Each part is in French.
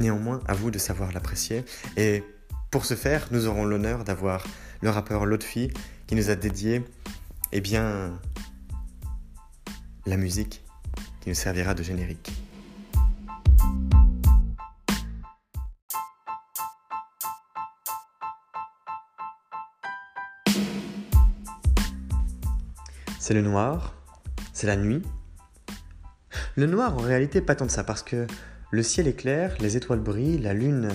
Néanmoins, à vous de savoir l'apprécier. Et pour ce faire, nous aurons l'honneur d'avoir le rappeur Lotfi qui nous a dédié eh bien, la musique qui nous servira de générique. C'est le noir, c'est la nuit. Le noir, en réalité, pas tant de ça, parce que le ciel est clair, les étoiles brillent, la lune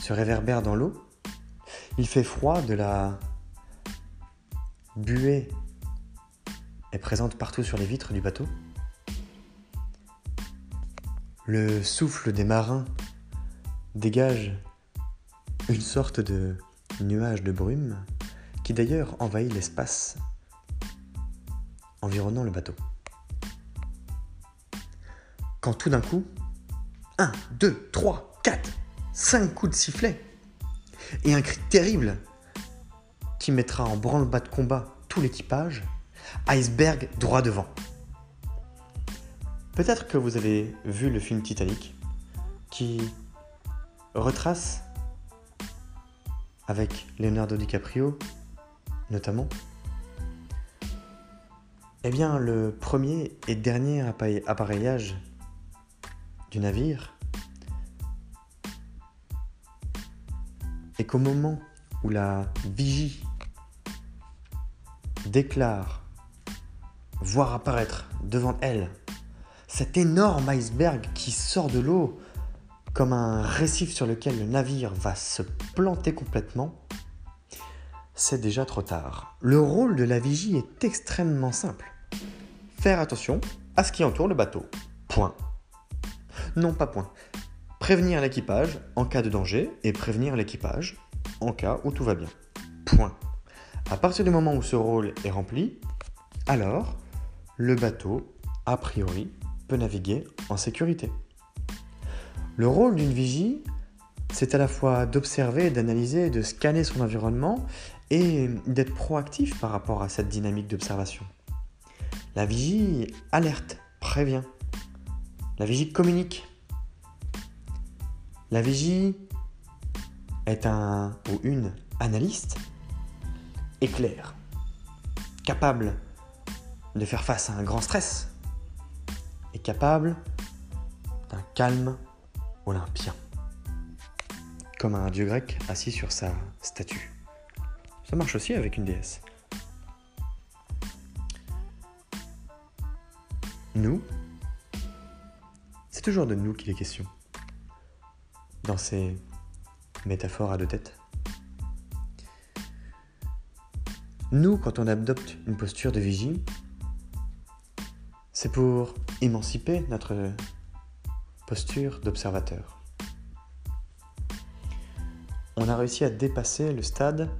se réverbère dans l'eau. Il fait froid, de la buée est présente partout sur les vitres du bateau. Le souffle des marins dégage une sorte de nuage de brume qui d'ailleurs envahit l'espace environnant le bateau quand tout d'un coup, 1, 2, 3, 4, 5 coups de sifflet et un cri terrible qui mettra en branle-bas de combat tout l'équipage, iceberg droit devant. Peut-être que vous avez vu le film Titanic qui retrace avec Leonardo DiCaprio notamment eh bien, le premier et dernier appareillage du navire et qu'au moment où la vigie déclare voir apparaître devant elle cet énorme iceberg qui sort de l'eau comme un récif sur lequel le navire va se planter complètement, c'est déjà trop tard. Le rôle de la vigie est extrêmement simple. Faire attention à ce qui entoure le bateau. Point. Non, pas point. Prévenir l'équipage en cas de danger et prévenir l'équipage en cas où tout va bien. Point. À partir du moment où ce rôle est rempli, alors le bateau, a priori, peut naviguer en sécurité. Le rôle d'une vigie, c'est à la fois d'observer, d'analyser, de scanner son environnement et d'être proactif par rapport à cette dynamique d'observation. La vigie alerte, prévient, la vigie communique. La vigie est un ou une analyste éclair, capable de faire face à un grand stress et capable d'un calme olympien, comme un dieu grec assis sur sa statue. Ça marche aussi avec une déesse. Nous, c'est toujours de nous qu'il est question. Dans ces métaphores à deux têtes. Nous, quand on adopte une posture de vigie, c'est pour émanciper notre posture d'observateur. On a réussi à dépasser le stade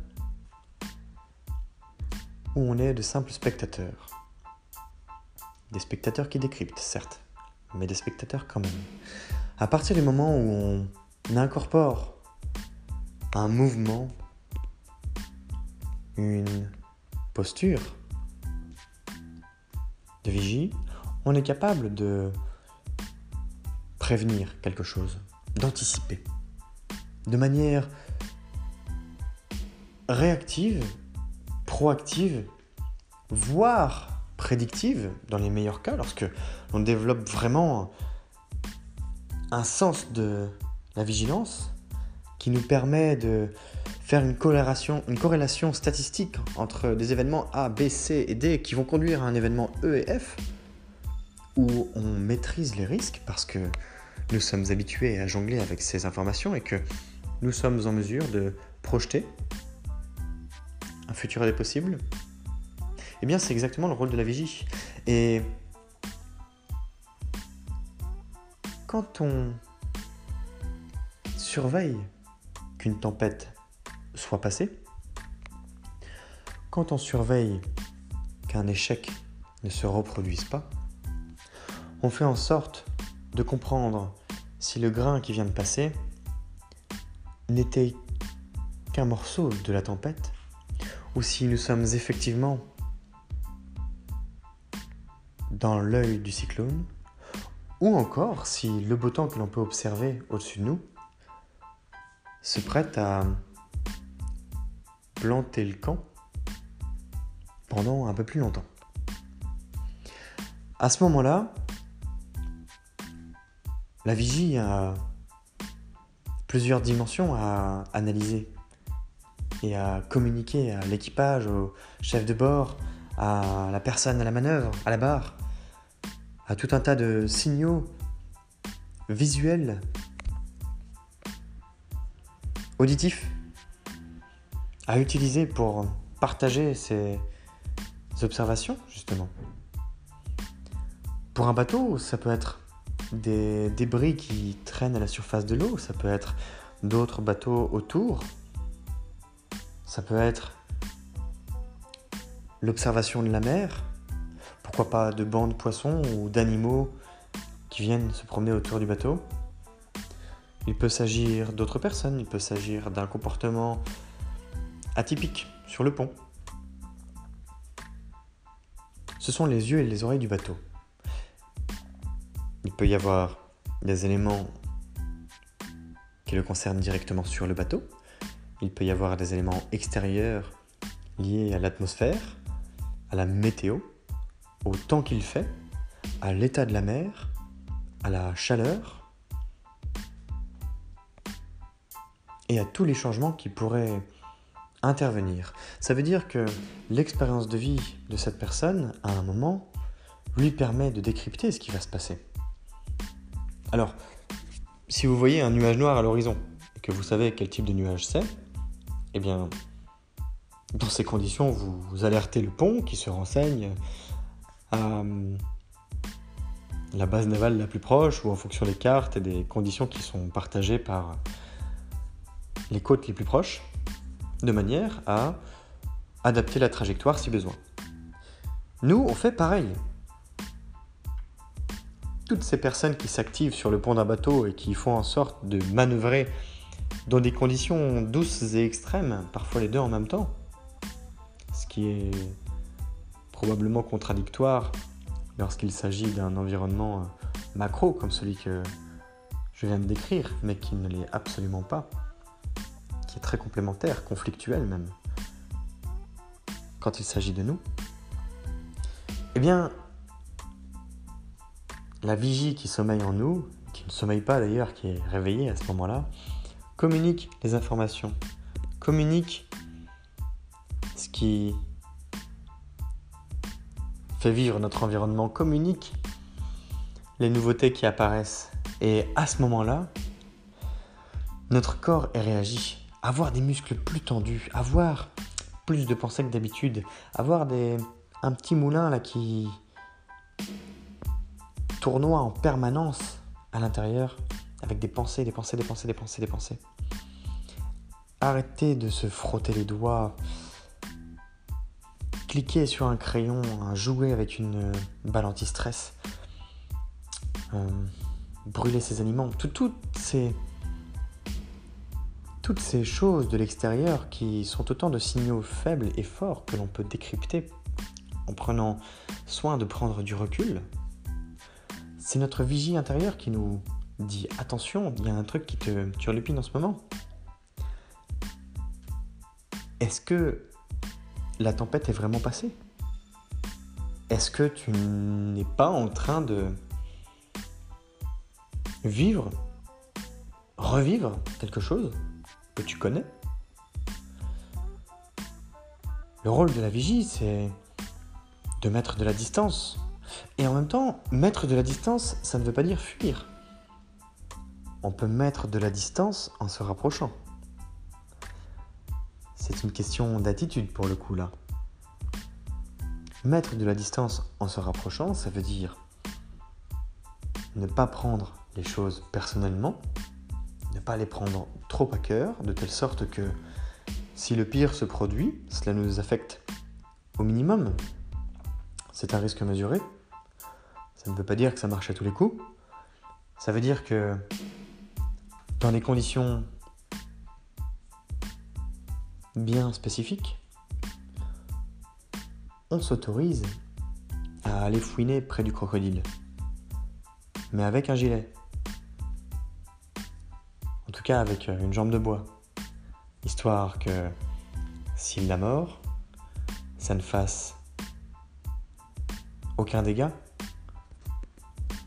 où on est de simples spectateurs. Des spectateurs qui décryptent, certes, mais des spectateurs quand même. À partir du moment où on incorpore un mouvement, une posture de vigie, on est capable de prévenir quelque chose, d'anticiper, de manière réactive proactive, voire prédictive dans les meilleurs cas, lorsque on développe vraiment un sens de la vigilance qui nous permet de faire une corrélation, une corrélation statistique entre des événements A, B, C et D qui vont conduire à un événement E et F, où on maîtrise les risques parce que nous sommes habitués à jongler avec ces informations et que nous sommes en mesure de projeter un futur des possibles, eh bien c'est exactement le rôle de la vigie. Et quand on surveille qu'une tempête soit passée, quand on surveille qu'un échec ne se reproduise pas, on fait en sorte de comprendre si le grain qui vient de passer n'était qu'un morceau de la tempête, ou si nous sommes effectivement dans l'œil du cyclone, ou encore si le beau temps que l'on peut observer au-dessus de nous se prête à planter le camp pendant un peu plus longtemps. À ce moment-là, la vigie a plusieurs dimensions à analyser et à communiquer à l'équipage, au chef de bord, à la personne à la manœuvre, à la barre, à tout un tas de signaux visuels, auditifs, à utiliser pour partager ces observations, justement. Pour un bateau, ça peut être des débris qui traînent à la surface de l'eau, ça peut être d'autres bateaux autour, ça peut être l'observation de la mer, pourquoi pas de bancs de poissons ou d'animaux qui viennent se promener autour du bateau. Il peut s'agir d'autres personnes, il peut s'agir d'un comportement atypique sur le pont. Ce sont les yeux et les oreilles du bateau. Il peut y avoir des éléments qui le concernent directement sur le bateau. Il peut y avoir des éléments extérieurs liés à l'atmosphère, à la météo, au temps qu'il fait, à l'état de la mer, à la chaleur et à tous les changements qui pourraient intervenir. Ça veut dire que l'expérience de vie de cette personne, à un moment, lui permet de décrypter ce qui va se passer. Alors, si vous voyez un nuage noir à l'horizon et que vous savez quel type de nuage c'est, eh bien, dans ces conditions, vous, alertez le pont qui se renseigne à euh, la base navale la plus proche ou en fonction des cartes et des conditions qui sont partagées par les côtes les plus proches, de manière à adapter la trajectoire si besoin. Nous, on fait pareil toutes ces personnes qui s'activent sur le pont d'un bateau et qui font en sorte de manœuvrer dans des conditions douces et extrêmes, parfois les deux en même temps, qui est probablement contradictoire lorsqu'il s'agit d'un environnement euh, macro comme celui que je viens de décrire, mais qui ne l'est absolument pas, qui est très complémentaire, conflictuel même, quand il s'agit de nous. Eh bien, la vigie qui sommeille en nous, qui ne sommeille pas d'ailleurs, qui est réveillée à ce moment-là, communique les informations, communique qui fait vivre notre environnement, communique les nouveautés qui apparaissent. Et à ce moment-là, notre corps réagit. Avoir des muscles plus tendus, avoir plus de pensées que d'habitude, avoir un petit moulin là qui, tournoi en permanence à l'intérieur avec des pensées, des pensées, des pensées, des pensées, des pensées. Arrêtez de se frotter les doigts. Cliquez sur un crayon, jouer avec une balle anti-stress. Euh, brûler ses aliments. toutes, ces, toutes ces choses de l'extérieur qui sont autant de signaux faibles et forts que l'on peut décrypter en prenant soin de prendre du recul c'est notre vigie intérieure qui nous dit attention, il y a un truc qui te turlupine en ce moment. Est-ce que la tempête est vraiment passée Est-ce que tu n'es pas en train de vivre, revivre quelque chose que tu connais? Le rôle de la vigie, c'est de mettre de la distance. Et en même temps, mettre de la distance, ça ne veut pas dire fuir. On peut mettre de la distance en se rapprochant. C'est une question d'attitude pour le coup là. Mettre de la distance en se rapprochant, ça veut dire ne pas prendre les choses personnellement, ne pas les prendre trop à cœur, de telle sorte que si le pire se produit, cela nous affecte au minimum. C'est un risque mesuré. Ça ne veut pas dire que ça marche à tous les coups. Ça veut dire que dans des conditions bien spécifiques, on s'autorise à aller fouiner près du crocodile. Mais avec un gilet. En tout cas avec une jambe de bois histoire que s'il la mort, ça ne fasse aucun dégât,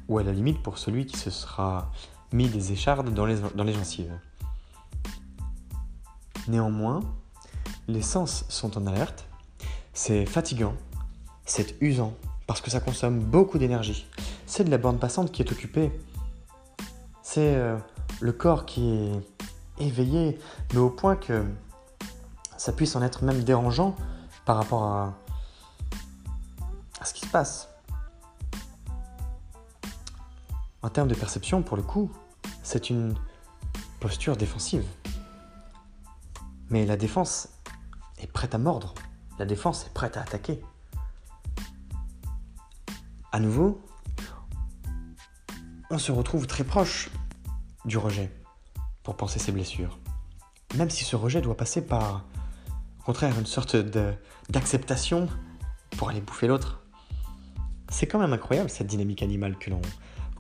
ou à la limite pour celui qui se sera mis des échardes dans les, dans les gencives. Néanmoins, les sens sont en alerte, c'est fatigant, c'est usant, parce que ça consomme beaucoup d'énergie. C'est de la bande passante qui est occupée. C'est euh, le corps qui est éveillé, mais au point que ça puisse en être même dérangeant par rapport à, à ce qui se passe. En termes de perception, pour le coup, c'est une posture défensive. Mais la défense est prête à mordre. La défense est prête à attaquer. À nouveau, on se retrouve très proche du rejet pour penser ses blessures. Même si ce rejet doit passer par, au contraire, une sorte d'acceptation pour aller bouffer l'autre. C'est quand même incroyable cette dynamique animale que l'on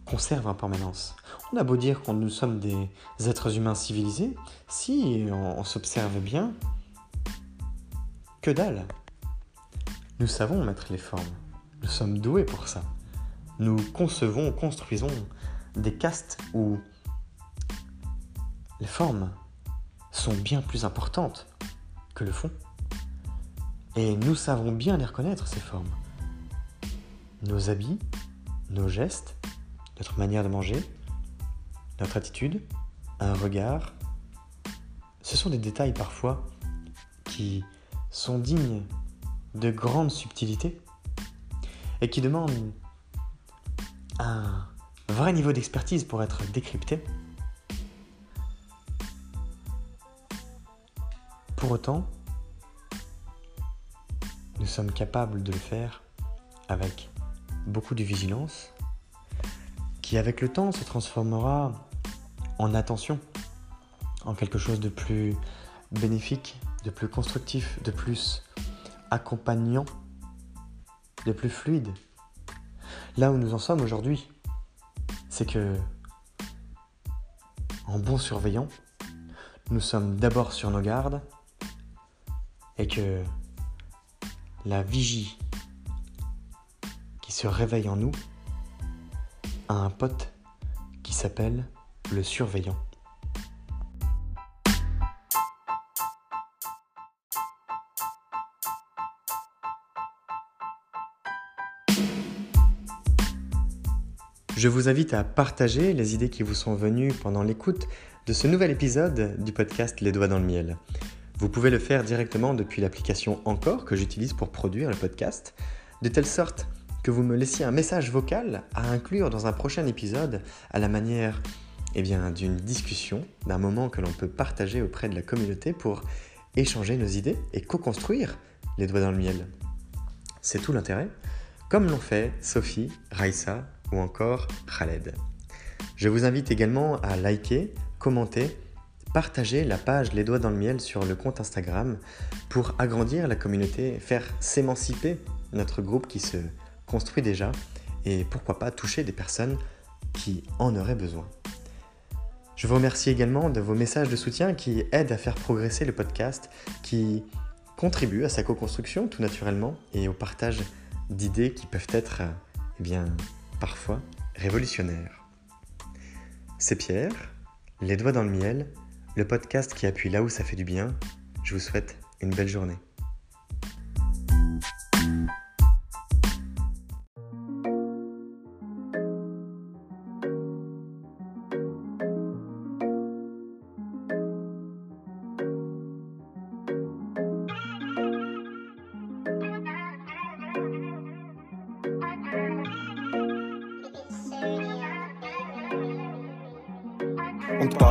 conserve en permanence. On a beau dire qu'on nous sommes des êtres humains civilisés, si on s'observe bien, que dalle. Nous savons mettre les formes. Nous sommes doués pour ça. Nous concevons, construisons des castes où les formes sont bien plus importantes que le fond. Et nous savons bien les reconnaître, ces formes. Nos habits, nos gestes, notre manière de manger, notre attitude, un regard, ce sont des détails parfois qui sont dignes de grandes subtilités et qui demandent un vrai niveau d'expertise pour être décryptés. Pour autant, nous sommes capables de le faire avec beaucoup de vigilance, qui avec le temps se transformera en attention, en quelque chose de plus bénéfique, de plus constructif, de plus accompagnant, de plus fluide. Là où nous en sommes aujourd'hui, c'est que, en bon surveillant, nous sommes d'abord sur nos gardes, et que la vigie qui se réveille en nous a un pote qui s'appelle le surveillant. Je vous invite à partager les idées qui vous sont venues pendant l'écoute de ce nouvel épisode du podcast Les Doigts dans le Miel. Vous pouvez le faire directement depuis l'application Encore que j'utilise pour produire le podcast, de telle sorte que vous me laissiez un message vocal à inclure dans un prochain épisode à la manière eh bien, d'une discussion, d'un moment que l'on peut partager auprès de la communauté pour échanger nos idées et co-construire les doigts dans le miel. C'est tout l'intérêt, comme l'ont fait Sophie, Raissa ou encore Khaled. Je vous invite également à liker, commenter partager la page Les Doigts dans le Miel sur le compte Instagram pour agrandir la communauté, faire s'émanciper notre groupe qui se construit déjà et pourquoi pas toucher des personnes qui en auraient besoin. Je vous remercie également de vos messages de soutien qui aident à faire progresser le podcast, qui contribue à sa co-construction tout naturellement et au partage d'idées qui peuvent être, eh bien, parfois révolutionnaires. C'est Pierre, Les Doigts dans le Miel, le podcast qui appuie là où ça fait du bien. Je vous souhaite une belle journée.